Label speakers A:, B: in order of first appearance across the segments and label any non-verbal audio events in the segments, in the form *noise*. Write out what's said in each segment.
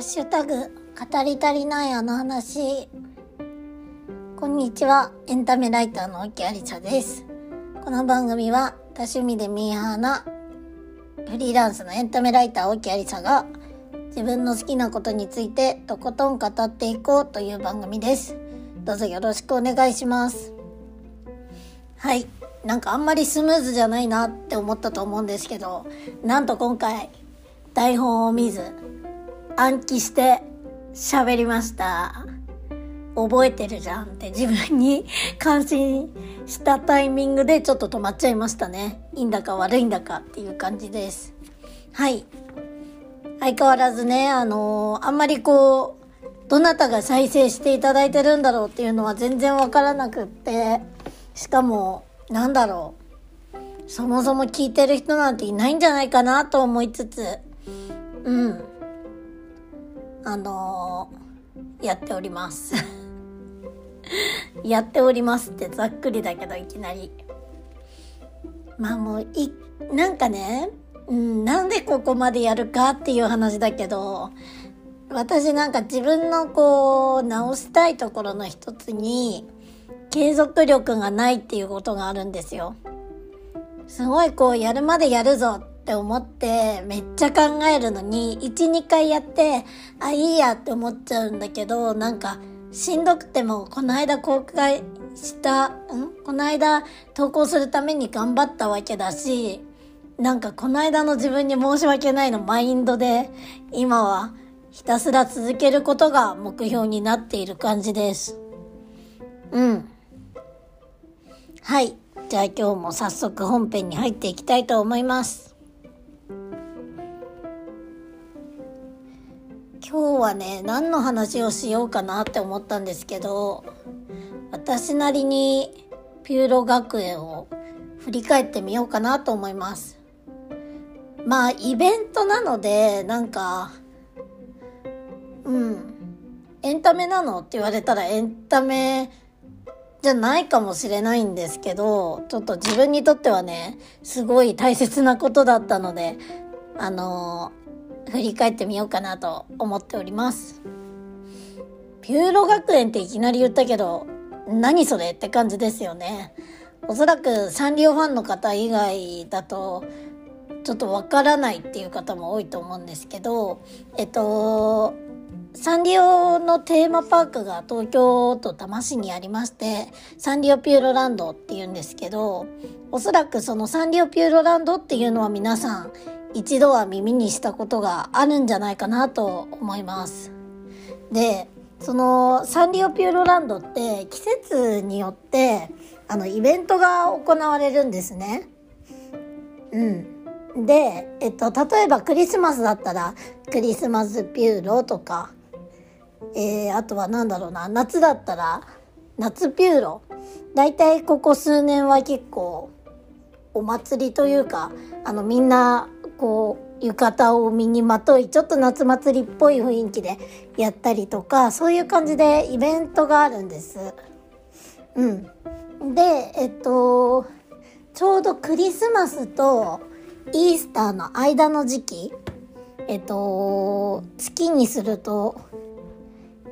A: ハッシュタグ語り足りないあの話。こんにちは。エンタメライターの沖有沙です。この番組は多趣味でミーハーなフリーランスのエンタメライター沖有沙が自分の好きなことについてとことん語っていこうという番組です。どうぞよろしくお願いします。はい。なんかあんまりスムーズじゃないなって思ったと思うんですけどなんと今回台本を見ず暗記して喋りました。覚えてるじゃんって自分に感心したタイミングでちょっと止まっちゃいましたね。いいんだか悪いんだかっていう感じです。はい。相変わらずねあのー、あんまりこうどなたが再生していただいてるんだろうっていうのは全然わからなくってしかもなんだろう。そもそも聞いてる人なんていないんじゃないかなと思いつつ。うん。あのー、やっております *laughs* やっておりますってざっくりだけどいきなりまあもういなんかね、うん、なんでここまでやるかっていう話だけど私なんか自分のこう直したいところの一つに継続力がないっていうことがあるんですよ。すごいこうやるまでやるぞって思ってめっちゃ考えるのに1、2回やってあ、いいやって思っちゃうんだけどなんかしんどくてもこの間公開したん？この間投稿するために頑張ったわけだしなんかこの間の自分に申し訳ないのマインドで今はひたすら続けることが目標になっている感じです。うん。はい。じゃあ今日も早速本編に入っていきたいと思います。今日はね、何の話をしようかなって思ったんですけど、私なりにピューロ学園を振り返ってみようかなと思います。まあ、イベントなので、なんか、うん、エンタメなのって言われたらエンタメじゃないかもしれないんですけど、ちょっと自分にとってはね、すごい大切なことだったので、あのー、振り返ってみようかなと思っております。ピューロ学園っていきなり言ったけど、何それって感じですよね。おそらくサンリオファンの方以外だと、ちょっとわからないっていう方も多いと思うんですけど、えっと、サンリオのテーマパークが東京都多摩市にありまして、サンリオピューロランドっていうんですけど、おそらくそのサンリオピューロランドっていうのは皆さん一度は耳にしたことがあるんじゃないかなと思います。で、そのサンリオピューロランドって季節によってあのイベントが行われるんですね。うん。で、えっと、例えばクリスマスだったらクリスマスピューロとか、えー、あとは何だろうな、夏だったら夏ピューロ。だいたいここ数年は結構お祭りというか、あのみんなこう浴衣を身にまとい、ちょっと夏祭りっぽい雰囲気でやったりとか、そういう感じでイベントがあるんです。うん。で、えっと、ちょうどクリスマスとイースターの間の時期、えっと、月にすると、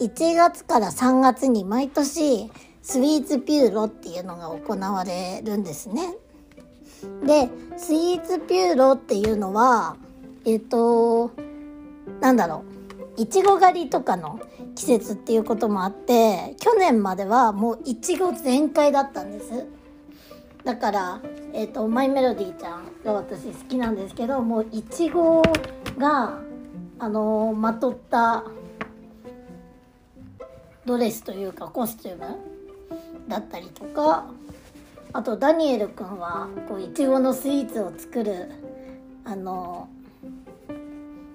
A: 1月から3月に毎年、スイーツピューロっていうのが行われるんですね。で、スイーツピューロっていうのは、えっと、なんだろう、いちご狩りとかの季節っていうこともあって、去年まではもういちご全開だったんです。だから、えっ、ー、とマイメロディーちゃんが私好きなんですけどもういちごがあの、まとったドレスというかコスチュームだったりとかあとダニエルくんはこういちごのスイーツを作るあの、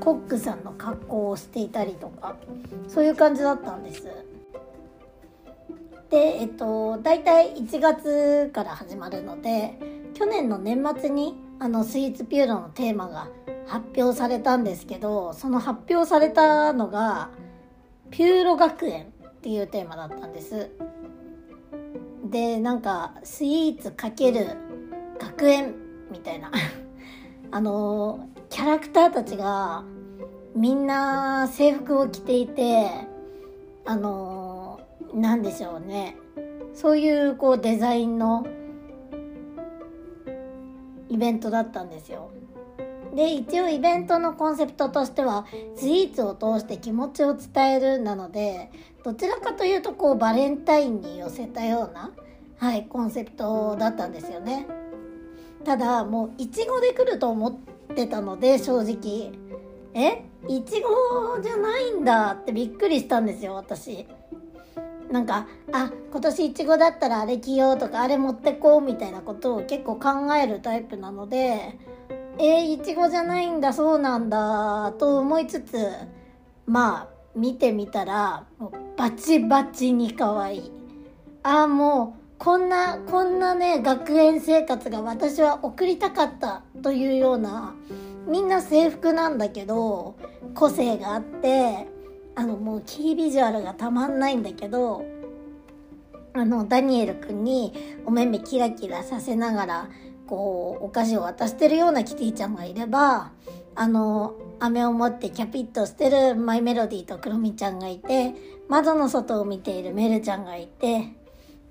A: コックさんの格好をしていたりとかそういう感じだったんです。で、えっと、大体1月から始まるので、去年の年末にあのスイーツピューロのテーマが発表されたんですけど、その発表されたのが、ピューロ学園っていうテーマだったんです。で、なんか、スイーツかける学園みたいな *laughs* あの、キャラクターたちが、みんな制服を着ていてあの何でしょうねそういうこうデザインのイベントだったんですよ。で一応イベントのコンセプトとしてはスイーツを通して気持ちを伝えるなのでどちらかというとこうバレンタインに寄せたような、はい、コンセプトだったんですよね。ただもういちごで来ると思ってたので正直え？いちごじゃないんだってびっくりしたんですよ私。なんかあ今年いちごだったらあれ着ようとかあれ持ってこうみたいなことを結構考えるタイプなのでえー、いちごじゃないんだそうなんだと思いつつまあ見てみたらもうバチバチに可愛い。ああもうこんなこんなね学園生活が私は送りたかったというようなみんな制服なんだけど個性があってあのもうキービジュアルがたまんないんだけどあのダニエル君にお目目キラキラさせながらこうお菓子を渡してるようなキティちゃんがいればあの飴を持ってキャピッとしてるマイメロディーとクロミちゃんがいて窓の外を見ているメルちゃんがいて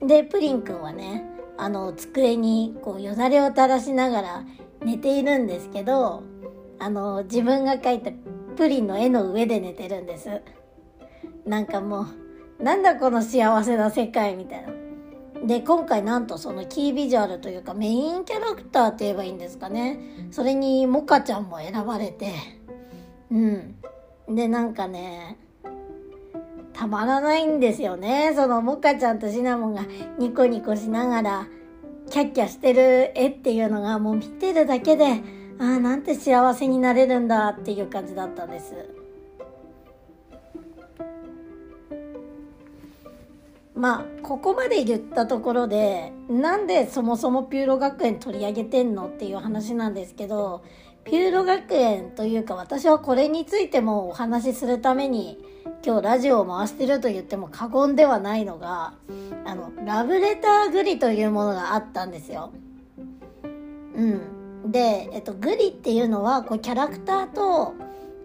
A: でプリンくんはねあの机にこうよだれを垂らしながら寝ているんですけどあの自分が描いたプリンの絵の上で寝てるんです。なんかもうなんだこの幸せな世界みたいな。で今回なんとそのキービジュアルというかメインキャラクターって言えばいいんですかね。それにモカちゃんも選ばれて。うん。でなんかねたまらないんですよね。そのモカちゃんとシナモンがニコニコしながらキャッキャしてる絵っていうのがもう見てるだけでああなんて幸せになれるんだっていう感じだったんです。まあここまで言ったところでなんでそもそもピューロ学園取り上げてんのっていう話なんですけどピューロ学園というか私はこれについてもお話しするために今日ラジオを回してると言っても過言ではないのがあのラブレターグリというものがあったんですよ。うん、で、えっと、グリっていうのはこうキャラクターと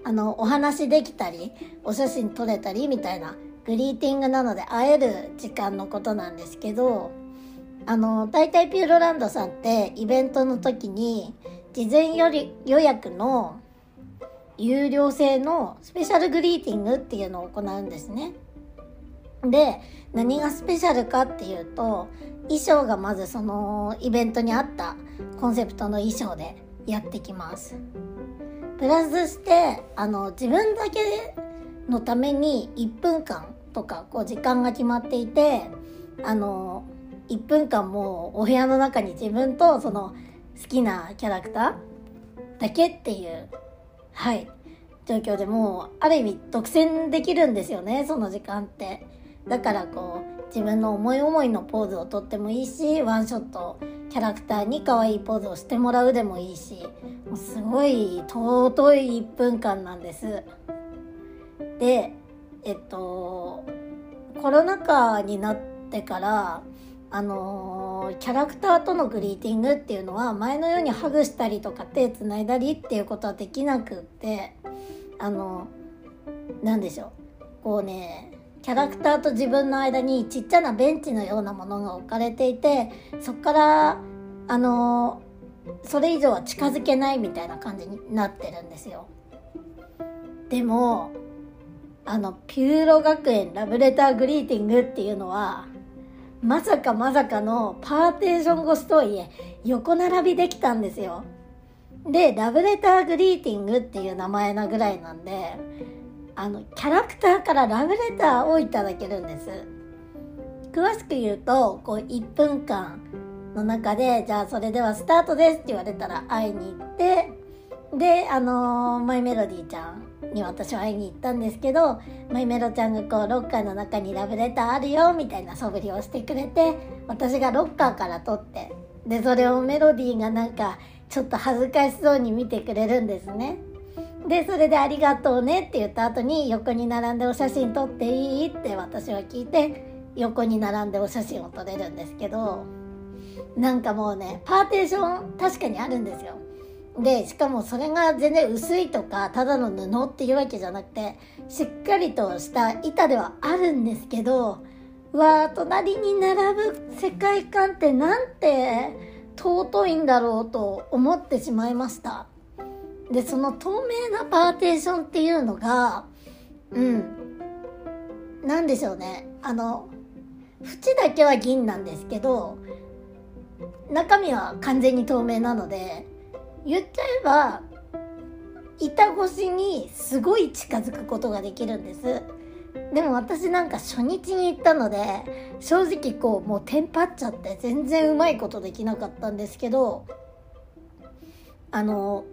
A: あのお話できたりお写真撮れたりみたいなグリーティングなので会える時間のことなんですけどあの大体ピューロランドさんってイベントの時に事前より予約の有料制のスペシャルグリーティングっていうのを行うんですね。で何がスペシャルかっていうと衣装がまずそのイベントに合ったコンセプトの衣装でやってきます。プラスしてあの自分だけのために1分間とかこう時間が決まっていてあの1分間もうお部屋の中に自分とその好きなキャラクターだけっていうはい状況でもうある意味独占できるんですよねその時間ってだからこう自分の思い思いのポーズをとってもいいしワンショットキャラクターに可愛いポーズをしてもらうでもいいしもうすごい尊い1分間なんです。でえっとコロナ禍になってからあのキャラクターとのグリーティングっていうのは前のようにハグしたりとか手つないだりっていうことはできなくってあの何でしょうこうねキャラクターと自分の間にちっちゃなベンチのようなものが置かれていてそこからあのそれ以上は近づけないみたいな感じになってるんですよ。でもあのピューロ学園ラブレターグリーティングっていうのはまさかまさかのパーテーション越しとはいえ横並びできたんですよ。でラブレターグリーティングっていう名前なぐらいなんであのキャラクターからラブレターをいただけるんです。詳しく言うとこう1分間の中でじゃあそれではスタートですって言われたら会いに行ってであのー、マイメロディーちゃんに私は会いに行ったんですけどマイメロちゃんがこうロッカーの中にラブレターあるよみたいな素振りをしてくれて私がロッカーから取ってでそれをメロディーがなんかちょっと恥ずかしそうに見てくれるんですね。でそれで「ありがとうね」って言った後に横に並んでお写真撮っていいって私は聞いて横に並んでお写真を撮れるんですけどなんかもうねパーテーション確かにあるんですよ。でしかもそれが全然薄いとかただの布っていうわけじゃなくてしっかりとした板ではあるんですけどわー隣に並ぶ世界観ってなんて尊いんだろうと思ってしまいました。でその透明なパーテーションっていうのがうんなんでしょうね。あの縁だけは銀なんですけど中身は完全に透明なので言っちゃえば板越しにすごい近づくことができるんです。でも私なんか初日に行ったので正直こうもうテンパっちゃって全然うまいことできなかったんですけどあの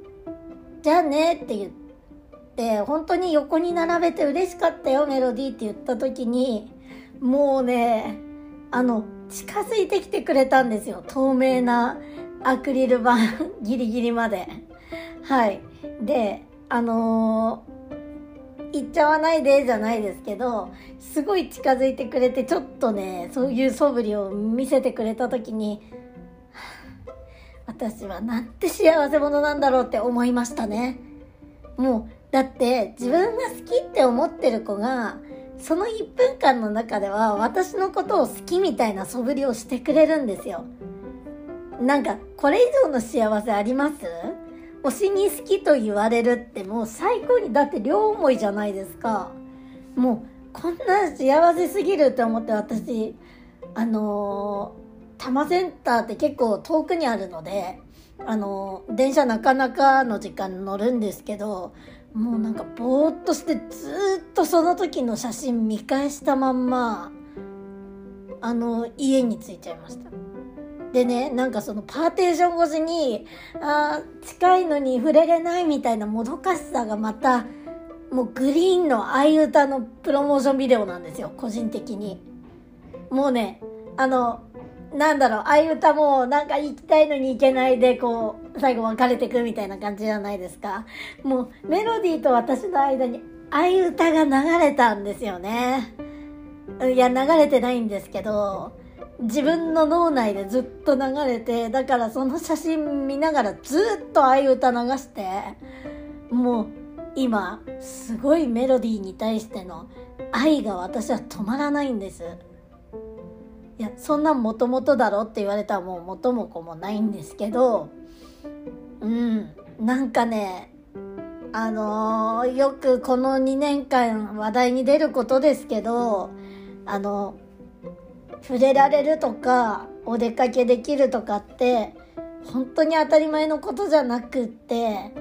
A: じゃあねって言って本当に横に並べて嬉しかったよメロディーって言った時にもうねあの近づいてきてくれたんですよ。透明なアクリル板 *laughs* ギリギリまで。はい。であのー、行っちゃわないでじゃないですけどすごい近づいてくれてちょっとねそういう素振りを見せてくれた時に私はなんて幸せ者なんだろうって思いましたね。もうだって自分が好きって思ってる子がその1分間の中では私のことを好きみたいな素振りをしてくれるんですよ。なんかこれ以上の幸せあります？推しに好きと言われるってもう最高にだって両思いじゃないですか。もうこんな幸せすぎるって思って私あのー、多摩センターって結構遠くにあるのであのー、電車なかなかの時間乗るんですけどもうなんかぼーっとしてずっとその時の写真見返したまんまあの家に着いちゃいました。でねなんかそのパーテーション越しにあ近いのに触れれないみたいなもどかしさがまたもうグリーンの相歌のプロモーションビデオなんですよ個人的に。もうねあのなんだろう相歌もなんか行きたいのに行けないでこう最後別れてくみたいな感じじゃないですか。もうメロディーと私の間に相歌が流れたんですよね。いや流れてないんですけど自分の脳内でずっと流れてだからその写真見ながらずっとあいう歌流してもう今すごいメロディーに対しての愛が私は止まらないんです。いやそんなもともとだろって言われたらもう元も子もないんですけどうんなんかねあのー、よくこの2年間話題に出ることですけどあの触れられるとかお出かけできるとかって本当に当たり前のことじゃなくって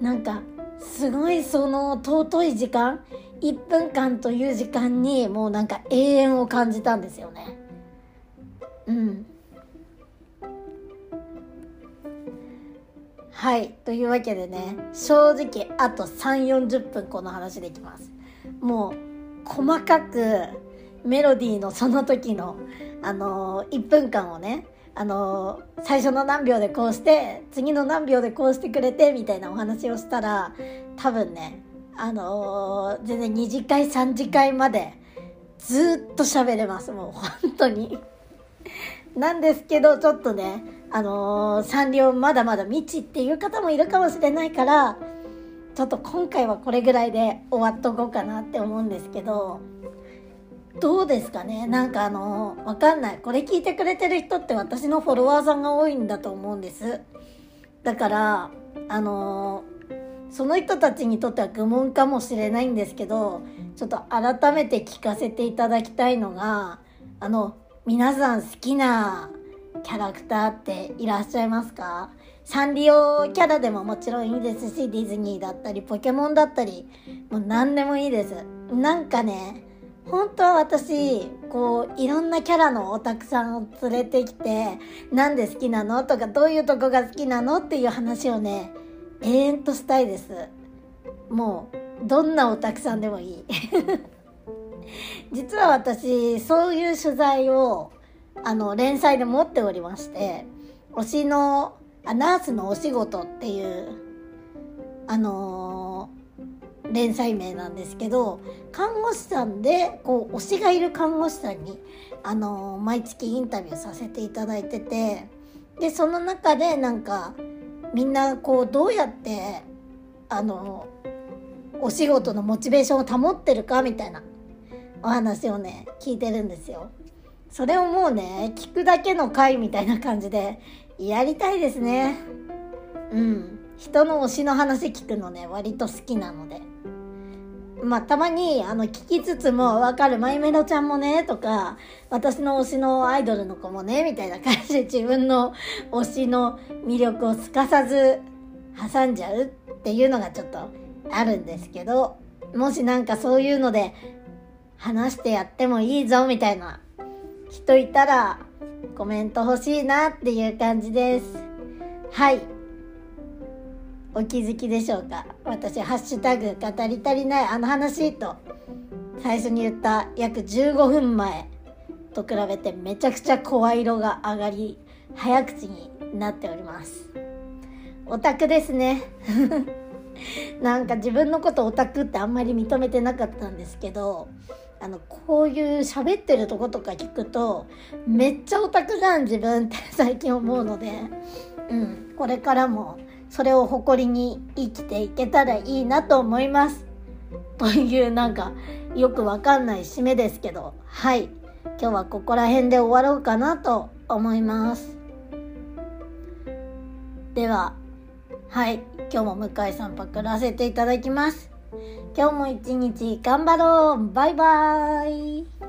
A: なんかすごいその尊い時間1分間という時間にもうなんか永遠を感じたんですよね。うん。はい。というわけでね正直あと3 4 0分この話できます。もう細かくメロディーのその時の、あのー、1分間をね、あのー、最初の何秒でこうして次の何秒でこうしてくれてみたいなお話をしたら多分ね、あのー、全然2次会3次会までずっと喋れますもう本当に。なんですけどちょっとね、あのサンリオまだまだ未知っていう方もいるかもしれないからちょっと今回はこれぐらいで終わっとこうかなって思うんですけど。どうですかね？なんかあのわかんない。これ聞いてくれてる人って私のフォロワーさんが多いんだと思うんです。だからあのその人たちにとっては愚問かもしれないんですけどちょっと改めて聞かせていただきたいのがあの皆さん好きなキャラクターっていらっしゃいますか？サンリオキャラでももちろんいいですしディズニーだったりポケモンだったりもう何でもいいです。なんかね本当は私こういろんなキャラのオタクさんを連れてきてなんで好きなの？とかどういうとこが好きなの？っていう話をね永遠としたいです。もうどんなオタクさんでもいい。*laughs* 実は私そういう取材をあの連載で持っておりまして推しのあナースのお仕事っていうあの連載名なんですけど看護師さんでこう推しがいる看護師さんにあの毎月インタビューさせていただいててでその中でなんかみんなこうどうやってあのお仕事のモチベーションを保ってるかみたいなお話をね聞いてるんですよ。それをもうね聞くだけの回みたいな感じでやりたいですね。うん。人の推しの話聞くのね割と好きなので。まあ、たまに、あの、聞きつつも、わかる、マイメロちゃんもね、とか、私の推しのアイドルの子もね、みたいな感じで自分の推しの魅力をすかさず挟んじゃうっていうのがちょっとあるんですけど、もしなんかそういうので話してやってもいいぞみたいな人いたらコメント欲しいなっていう感じです。はい。お気づきでしょうか？私、ハッシュタグ語り足りないあの話と最初に言った約15分前と比べてめちゃくちゃ声色が上がり早口になっております。オタクですね。*laughs* なんか自分のことオタクってあんまり認めてなかったんですけどあのこういう喋ってるとことか聞くとめっちゃオタクじゃん自分って最近思うので、うん、これからもそれを誇りに生きていけたらいいなと思います。というなんかよくわかんない締めですけど。はい。今日はここら辺で終わろうかなと思います。でははい。今日も向井さんパクらせていただきます。今日も一日頑張ろう。バイバーイ。